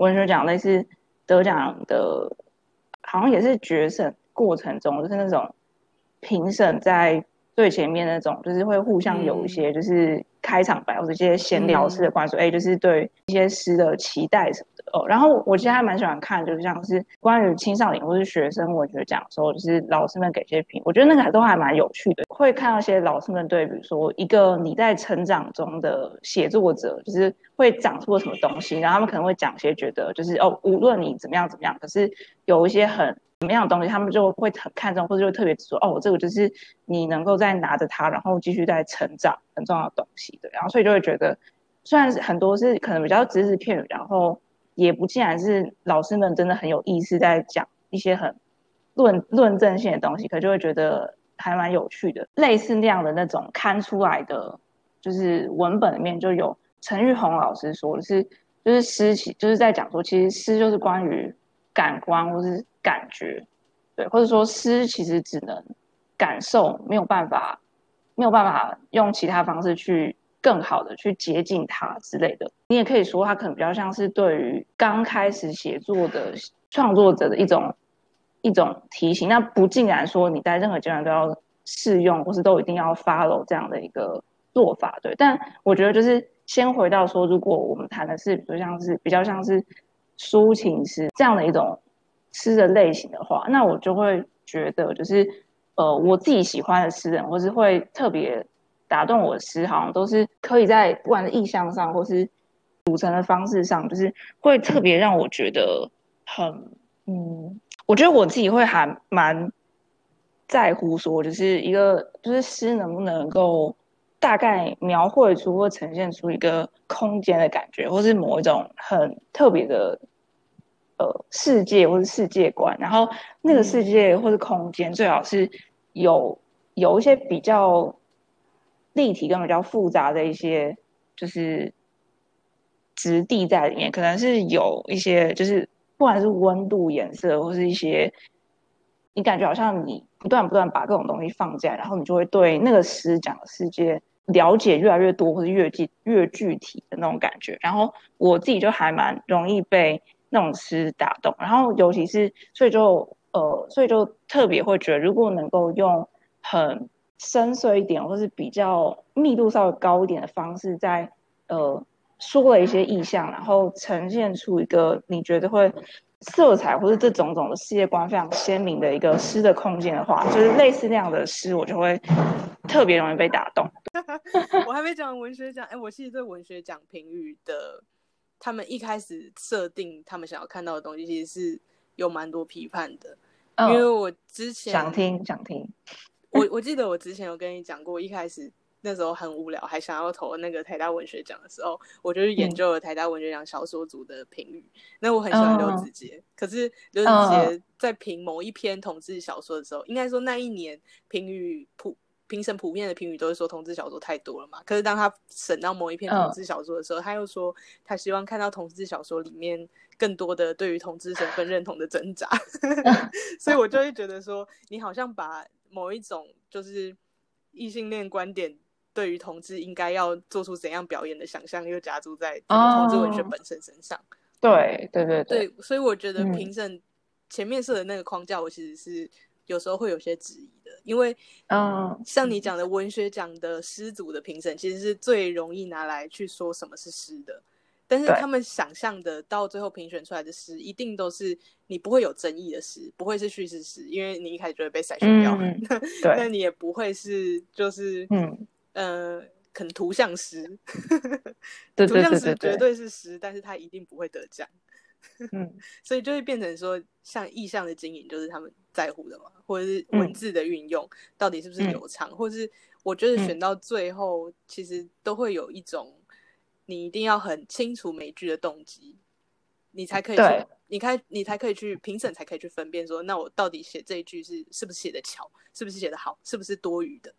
文学奖类似得奖的，好像也是决审过程中，就是那种评审在最前面那种，就是会互相有一些就是开场白或者一些闲聊式的关注，哎，就是对一些诗的期待什么的哦。然后我其实还蛮喜欢看，就是像是关于青少年或是学生文学奖的时候，就是老师们给些评，我觉得那个还都还蛮有趣的。会看到一些老师们对，比如说一个你在成长中的写作者，就是会长出了什么东西，然后他们可能会讲些觉得就是哦，无论你怎么样怎么样，可是有一些很。什么样的东西，他们就会很看重，或者就特别说，哦，我这个就是你能够再拿着它，然后继续在成长，很重要的东西对。然后所以就会觉得，虽然是很多是可能比较知识片语，然后也不尽然是老师们真的很有意思在讲一些很论论证性的东西，可就会觉得还蛮有趣的。类似那样的那种看出来的，就是文本里面就有陈玉红老师说的是，就是诗其就是在讲说，其实诗就是关于感官或是。感觉，对，或者说诗其实只能感受，没有办法，没有办法用其他方式去更好的去接近它之类的。你也可以说，它可能比较像是对于刚开始写作的创作者的一种一种提醒。那不竟然说你在任何阶段都要适用，或是都一定要 follow 这样的一个做法，对。但我觉得就是先回到说，如果我们谈的是，比如像是比较像是抒情诗这样的一种。诗的类型的话，那我就会觉得，就是呃，我自己喜欢的诗人，或是会特别打动我的诗，好像都是可以在不管是意象上，或是组成的方式上，就是会特别让我觉得很嗯，我觉得我自己会还蛮在乎说，就是一个就是诗能不能够大概描绘出或呈现出一个空间的感觉，或是某一种很特别的。呃，世界或者世界观，然后那个世界或者空间最好是有有一些比较立体跟比较复杂的一些就是质地在里面，可能是有一些就是不管是温度、颜色，或是一些你感觉好像你不断不断把各种东西放进来，然后你就会对那个诗讲的世界了解越来越多，或者越具越具体的那种感觉。然后我自己就还蛮容易被。那种诗打动，然后尤其是所以就呃，所以就特别会觉得，如果能够用很深邃一点，或是比较密度稍微高一点的方式，在呃说了一些意象，然后呈现出一个你觉得会色彩或者这种种的世界观非常鲜明的一个诗的空间的话，就是类似那样的诗，我就会特别容易被打动。我还没讲文学奖，哎，我其实对文学奖评语的。他们一开始设定他们想要看到的东西，其实是有蛮多批判的。因为我之前想听想听，我 我记得我之前有跟你讲过，一开始那时候很无聊，还想要投那个台大文学奖的时候，我就去研究了台大文学奖小说组的评语。那我很喜欢刘子杰，可是刘子杰在评某一篇同志小说的时候，应该说那一年评语普。评审普遍的评语都是说同志小说太多了嘛，可是当他审到某一篇同志小说的时候，他又说他希望看到同志小说里面更多的对于同志身份认同的挣扎，所以我就会觉得说，你好像把某一种就是异性恋观点对于同志应该要做出怎样表演的想象，又加注在同志文学本身身上。对对对对，所以我觉得评审前面设的那个框架，我其实是。有时候会有些质疑的，因为，嗯，像你讲的文学奖的诗组的评审，其实是最容易拿来去说什么是诗的，但是他们想象的到最后评选出来的诗，一定都是你不会有争议的诗，不会是叙事诗，因为你一开始就会被筛选掉，对，那你也不会是就是，嗯，呃，可能图像诗，图像诗绝对是诗，但是他一定不会得奖。嗯，所以就会变成说，像意象的经营就是他们在乎的嘛，或者是文字的运用到底是不是流畅，或是我觉得选到最后，其实都会有一种你一定要很清楚每句的动机，你才可以，你开你才可以去评审，才可以去分辨说，那我到底写这一句是是不是写的巧，是不是写的好，是不是多余的。